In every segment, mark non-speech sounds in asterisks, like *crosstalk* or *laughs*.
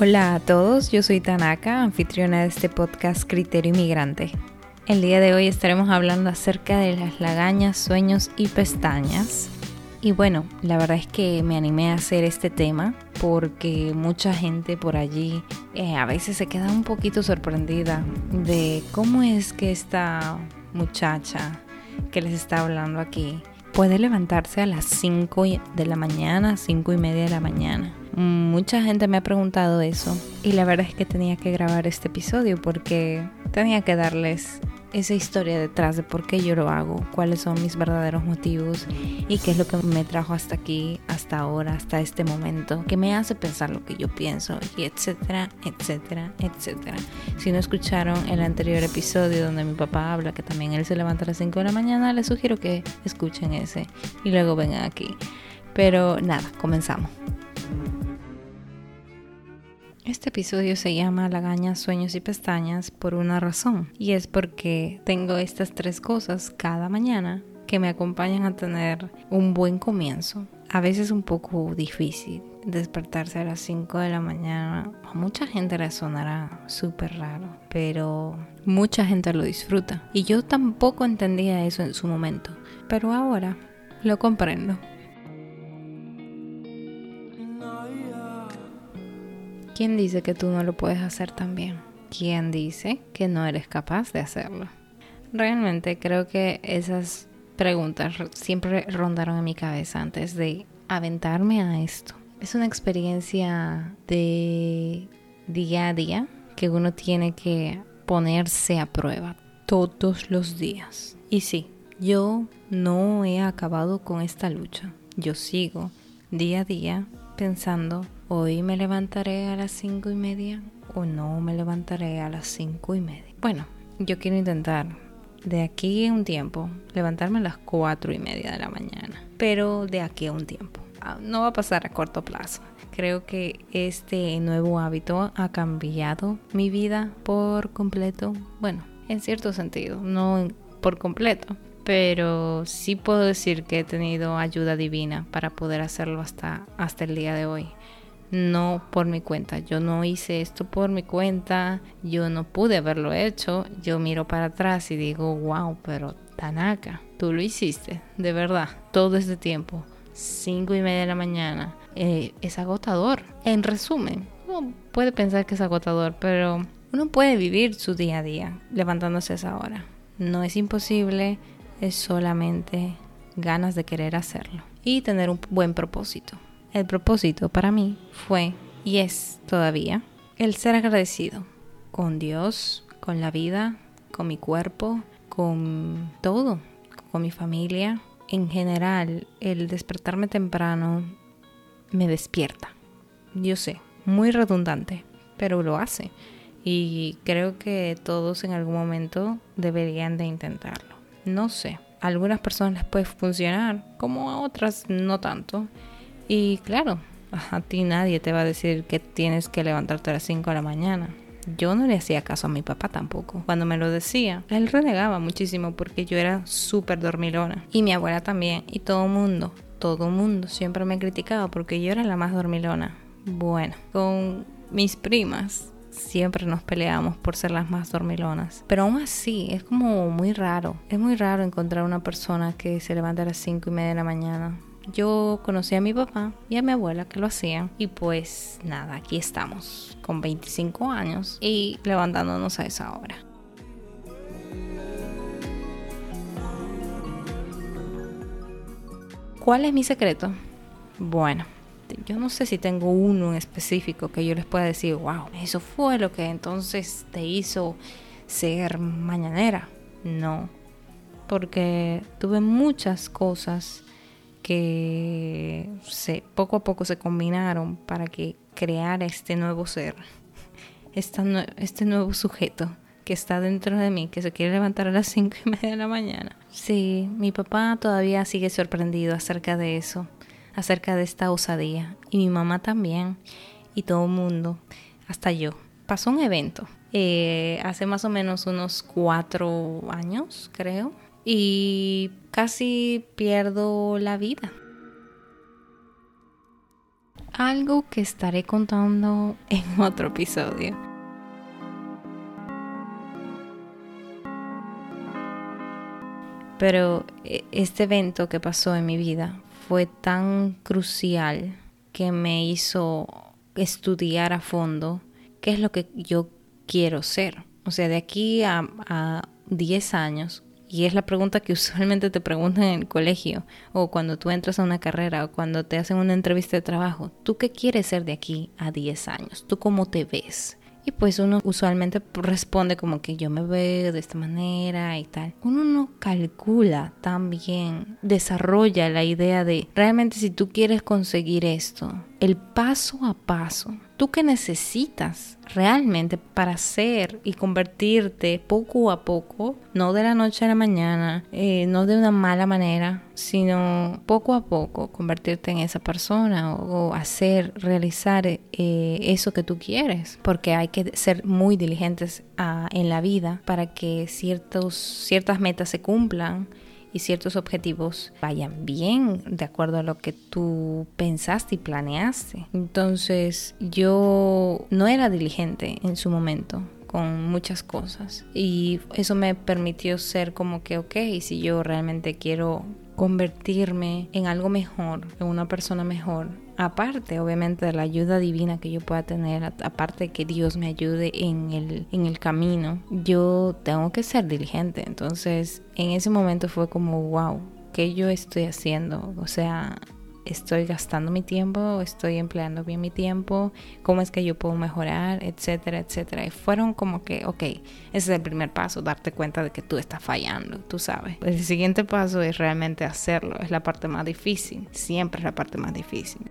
Hola a todos, yo soy Tanaka, anfitriona de este podcast Criterio Inmigrante. El día de hoy estaremos hablando acerca de las lagañas, sueños y pestañas. Y bueno, la verdad es que me animé a hacer este tema porque mucha gente por allí eh, a veces se queda un poquito sorprendida de cómo es que esta muchacha que les está hablando aquí puede levantarse a las 5 de la mañana, 5 y media de la mañana Mucha gente me ha preguntado eso y la verdad es que tenía que grabar este episodio porque tenía que darles esa historia detrás de por qué yo lo hago, cuáles son mis verdaderos motivos y qué es lo que me trajo hasta aquí, hasta ahora, hasta este momento, que me hace pensar lo que yo pienso y etcétera, etcétera, etcétera. Si no escucharon el anterior episodio donde mi papá habla que también él se levanta a las 5 de la mañana, les sugiero que escuchen ese y luego vengan aquí. Pero nada, comenzamos. Este episodio se llama Lagañas, Sueños y Pestañas por una razón, y es porque tengo estas tres cosas cada mañana que me acompañan a tener un buen comienzo. A veces un poco difícil despertarse a las 5 de la mañana. A mucha gente le sonará súper raro, pero mucha gente lo disfruta. Y yo tampoco entendía eso en su momento, pero ahora lo comprendo. ¿Quién dice que tú no lo puedes hacer también? ¿Quién dice que no eres capaz de hacerlo? Realmente creo que esas preguntas siempre rondaron en mi cabeza antes de aventarme a esto. Es una experiencia de día a día que uno tiene que ponerse a prueba todos los días. Y sí, yo no he acabado con esta lucha. Yo sigo día a día pensando Hoy me levantaré a las cinco y media o no me levantaré a las cinco y media. Bueno, yo quiero intentar de aquí a un tiempo levantarme a las cuatro y media de la mañana, pero de aquí a un tiempo. Ah, no va a pasar a corto plazo. Creo que este nuevo hábito ha cambiado mi vida por completo. Bueno, en cierto sentido, no por completo, pero sí puedo decir que he tenido ayuda divina para poder hacerlo hasta, hasta el día de hoy no por mi cuenta. Yo no hice esto por mi cuenta, yo no pude haberlo hecho. Yo miro para atrás y digo, wow, pero Tanaka, tú lo hiciste, de verdad, todo este tiempo, cinco y media de la mañana. Eh, es agotador. En resumen, uno puede pensar que es agotador, pero uno puede vivir su día a día levantándose a esa hora. No es imposible, es solamente ganas de querer hacerlo y tener un buen propósito. El propósito para mí fue y es todavía el ser agradecido con Dios, con la vida, con mi cuerpo, con todo, con mi familia. En general, el despertarme temprano me despierta. Yo sé, muy redundante, pero lo hace. Y creo que todos en algún momento deberían de intentarlo. No sé, a algunas personas les puede funcionar, como a otras no tanto. Y claro, a ti nadie te va a decir que tienes que levantarte a las 5 de la mañana. Yo no le hacía caso a mi papá tampoco. Cuando me lo decía, él renegaba muchísimo porque yo era súper dormilona. Y mi abuela también. Y todo el mundo, todo mundo siempre me criticaba porque yo era la más dormilona. Bueno, con mis primas siempre nos peleábamos por ser las más dormilonas. Pero aún así, es como muy raro. Es muy raro encontrar una persona que se levanta a las 5 y media de la mañana yo conocí a mi papá y a mi abuela que lo hacían y pues nada, aquí estamos con 25 años y levantándonos a esa hora. ¿Cuál es mi secreto? Bueno, yo no sé si tengo uno en específico que yo les pueda decir, wow, eso fue lo que entonces te hizo ser mañanera. No, porque tuve muchas cosas que se, poco a poco se combinaron para que creara este nuevo ser, este nuevo sujeto que está dentro de mí, que se quiere levantar a las cinco y media de la mañana. Sí, mi papá todavía sigue sorprendido acerca de eso, acerca de esta osadía, y mi mamá también, y todo el mundo, hasta yo. Pasó un evento eh, hace más o menos unos cuatro años, creo, y casi pierdo la vida. algo que estaré contando *laughs* en otro episodio. Pero e, este evento que pasó en mi vida fue tan crucial que me hizo estudiar a fondo qué es lo que yo quiero ser. O sea, de aquí a, a 10 años, y es la pregunta que *laughs* usualmente te preguntan en el colegio o cuando tú entras a una carrera o cuando te hacen una entrevista de trabajo. ¿Tú qué quieres ser de aquí a 10 años? ¿Tú cómo te ves? Y pues uno usualmente responde como que yo me veo de esta manera y tal. Uno no calcula tan bien, desarrolla la idea de realmente si tú quieres conseguir esto, el paso a paso tú qué necesitas realmente para ser y convertirte poco a poco, no de la noche a la mañana, eh, no de una mala manera, sino poco a poco convertirte en esa persona o, hacer, realizar eh, eso que tú quieres, porque hay que ser muy diligentes ah, en la vida para que ciertos, ciertas metas se cumplan y ciertos objetivos vayan bien de acuerdo a lo que tú pensaste y planeaste. Entonces yo no era diligente en su momento con muchas cosas y eso me permitió ser como que ok, si yo realmente quiero convertirme en algo mejor, en una persona mejor, aparte obviamente de la ayuda divina que yo pueda tener, aparte de que Dios me ayude en el, en el camino, yo tengo que ser diligente. Entonces en ese momento fue como, wow, ¿qué yo estoy haciendo? O sea, estoy gastando mi tiempo, estoy empleando bien mi tiempo, cómo es que yo puedo mejorar, etcétera, etcétera. Y fueron como que, ok, ese es el primer paso, darte cuenta de que tú estás fallando, tú sabes. El siguiente paso es realmente hacerlo, es la parte más difícil, siempre es la parte más difícil.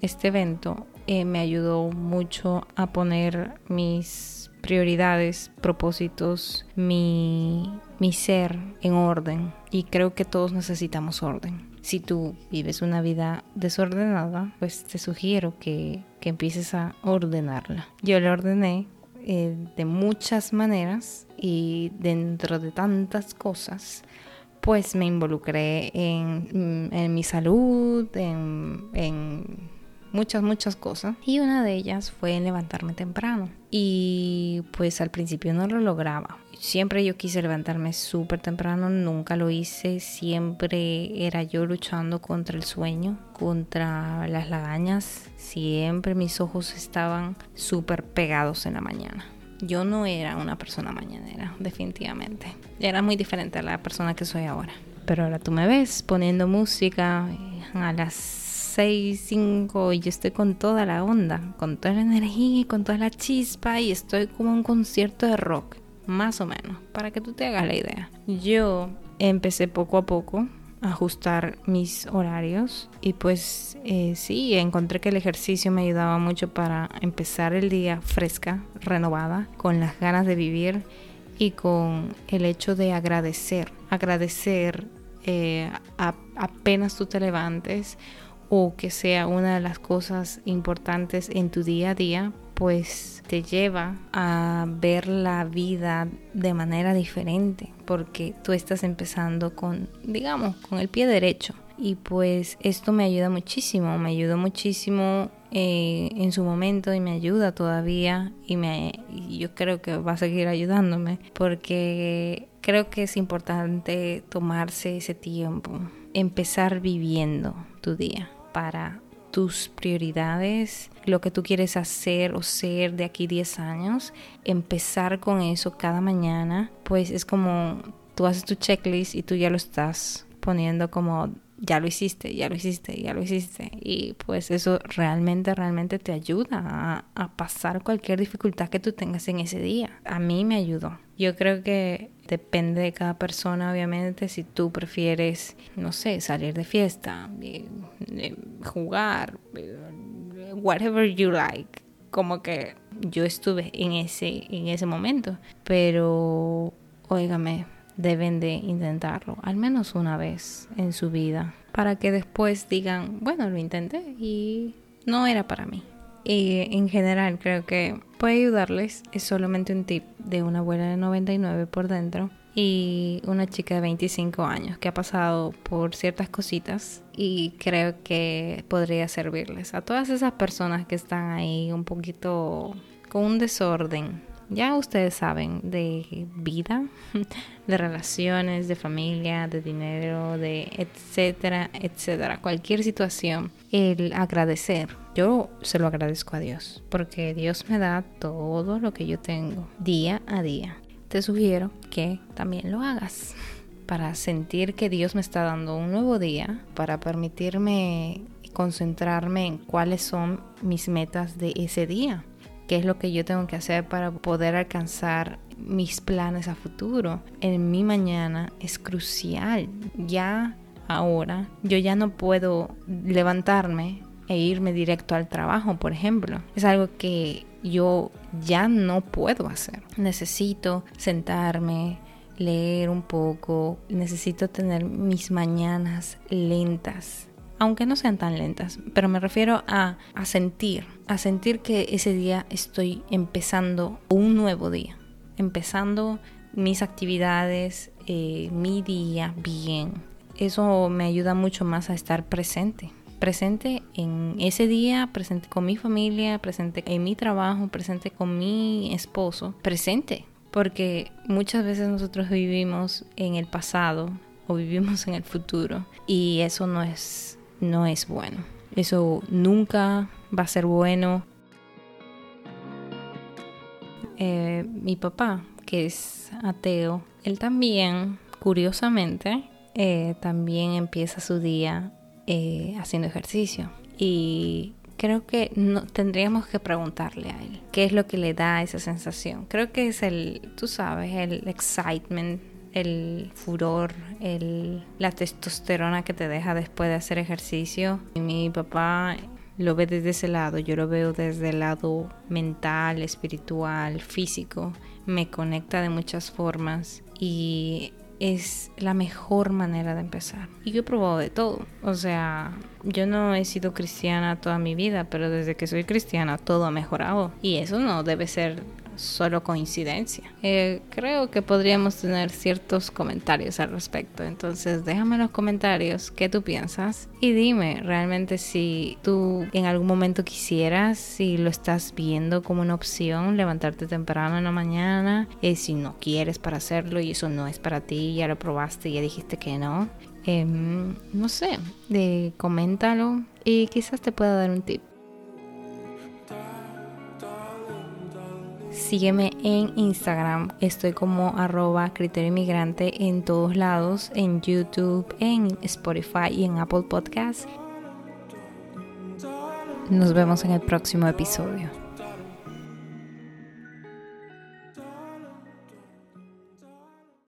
Este evento eh, me ayudó mucho a poner mis prioridades, propósitos, mi, mi ser en orden. Y creo que todos necesitamos orden si tú vives una vida desordenada, pues te sugiero que, empieces a ordenarla. Yo la ordené eh, de muchas maneras y dentro de tantas cosas, pues me involucré en, en mi salud, en, en muchas, muchas cosas. Y una de ellas fue levantarme temprano. Y pues al principio no lo lograba. Siempre yo quise levantarme súper temprano, nunca lo hice. Siempre era yo luchando contra el sueño, contra las lagañas. Siempre mis ojos estaban súper pegados en la mañana. Yo no era una persona mañanera, definitivamente. Era muy diferente a la persona que soy ahora. Pero ahora tú me ves poniendo música a las 6, 5 y yo estoy con toda la onda, con toda la energía y con toda la chispa y estoy como un concierto de rock, más o menos, para que tú te hagas la idea. Yo empecé poco a poco a ajustar mis horarios y pues eh, sí, encontré que el ejercicio me ayudaba mucho para empezar el día fresca, renovada, con las ganas de vivir y con el hecho de agradecer, agradecer eh, apenas tú te levantes o que sea una de las cosas importantes en tu día a día, pues te lleva a ver la vida de manera diferente, porque tú estás empezando con, digamos, con el pie derecho. Y pues esto me ayuda muchísimo, me ayudó muchísimo eh, en su momento y me ayuda todavía y, me, yo creo que va a seguir ayudándome porque creo que es importante tomarse ese tiempo, empezar viviendo tu día para tus prioridades, lo que tú quieres hacer o ser de aquí 10 años, empezar con eso cada mañana, pues es como tú haces tu checklist y tú ya lo estás poniendo como ya lo hiciste, ya lo hiciste, ya lo hiciste. Y pues eso realmente, realmente te ayuda a, pasar cualquier dificultad que tú tengas en ese día. A mí me ayudó. Yo creo que depende de cada persona, obviamente, si tú prefieres, no sé, salir de fiesta, eh, eh, jugar, eh, whatever you like. Como que yo estuve en ese, en ese momento. Pero, óigame, deben de intentarlo al menos una vez en su vida para que después digan, bueno, lo intenté y no era para mí. Y en general creo que puede ayudarles, es solamente un tip de una abuela de 99 por dentro, y una chica de 25 años que ha pasado por ciertas cositas y creo que podría servirles a todas esas personas que están ahí un poquito con un desorden. Ya ustedes saben de vida, *laughs* de relaciones, de familia, de dinero, de etcétera, etcétera. Cualquier situación, el agradecer. Yo se lo agradezco a Dios porque Dios me da todo lo que yo tengo día a día te sugiero que también lo hagas *laughs* para sentir que Dios me está dando un nuevo día, para permitirme concentrarme en cuáles son mis metas de ese día, qué es lo que yo tengo que hacer para poder alcanzar mis planes a futuro. En mi mañana es crucial. Ya ahora yo ya no puedo levantarme e irme directo al trabajo, por ejemplo. Es algo que yo ya no puedo hacer. Necesito sentarme, leer un poco, necesito tener mis mañanas lentas. Aunque no sean tan lentas, pero me refiero a, a sentir, a sentir que ese día estoy empezando un nuevo día, empezando mis actividades, eh, mi día bien. Eso me ayuda mucho más a estar presente presente en ese día, presente con mi familia, presente en mi trabajo, presente con mi esposo, presente. Porque muchas veces nosotros vivimos en el pasado o vivimos en el futuro y eso no es, no es bueno. Eso nunca va a ser bueno. Eh, mi papá, que es ateo, él también, curiosamente, eh, también empieza su día eh, haciendo ejercicio. Y creo que no, tendríamos que preguntarle a él qué es lo que le da esa sensación. Creo que es el, tú sabes, el excitement, el furor, el, la testosterona que te deja después de hacer ejercicio. Y mi papá lo ve desde ese lado, yo lo veo desde el lado mental, espiritual, físico. Me conecta de muchas formas y es la mejor manera de empezar. Y yo he probado de todo. O sea, yo no he sido cristiana toda mi vida, pero desde que soy cristiana todo ha mejorado. Y eso no debe ser solo coincidencia. Eh, creo que podríamos tener ciertos comentarios al respecto. Entonces déjame en los comentarios qué tú piensas y dime realmente si tú en algún momento quisieras, si lo estás viendo como una opción, levantarte temprano en la mañana, eh, si no quieres para hacerlo y eso no es para ti, ya lo probaste ya dijiste que no. Em, no sé, de, coméntalo y quizás te pueda dar un tip. Sígueme en Instagram, estoy como arroba criterio inmigrante en todos lados, en YouTube, en Spotify y en Apple Podcasts. Nos vemos en el próximo episodio.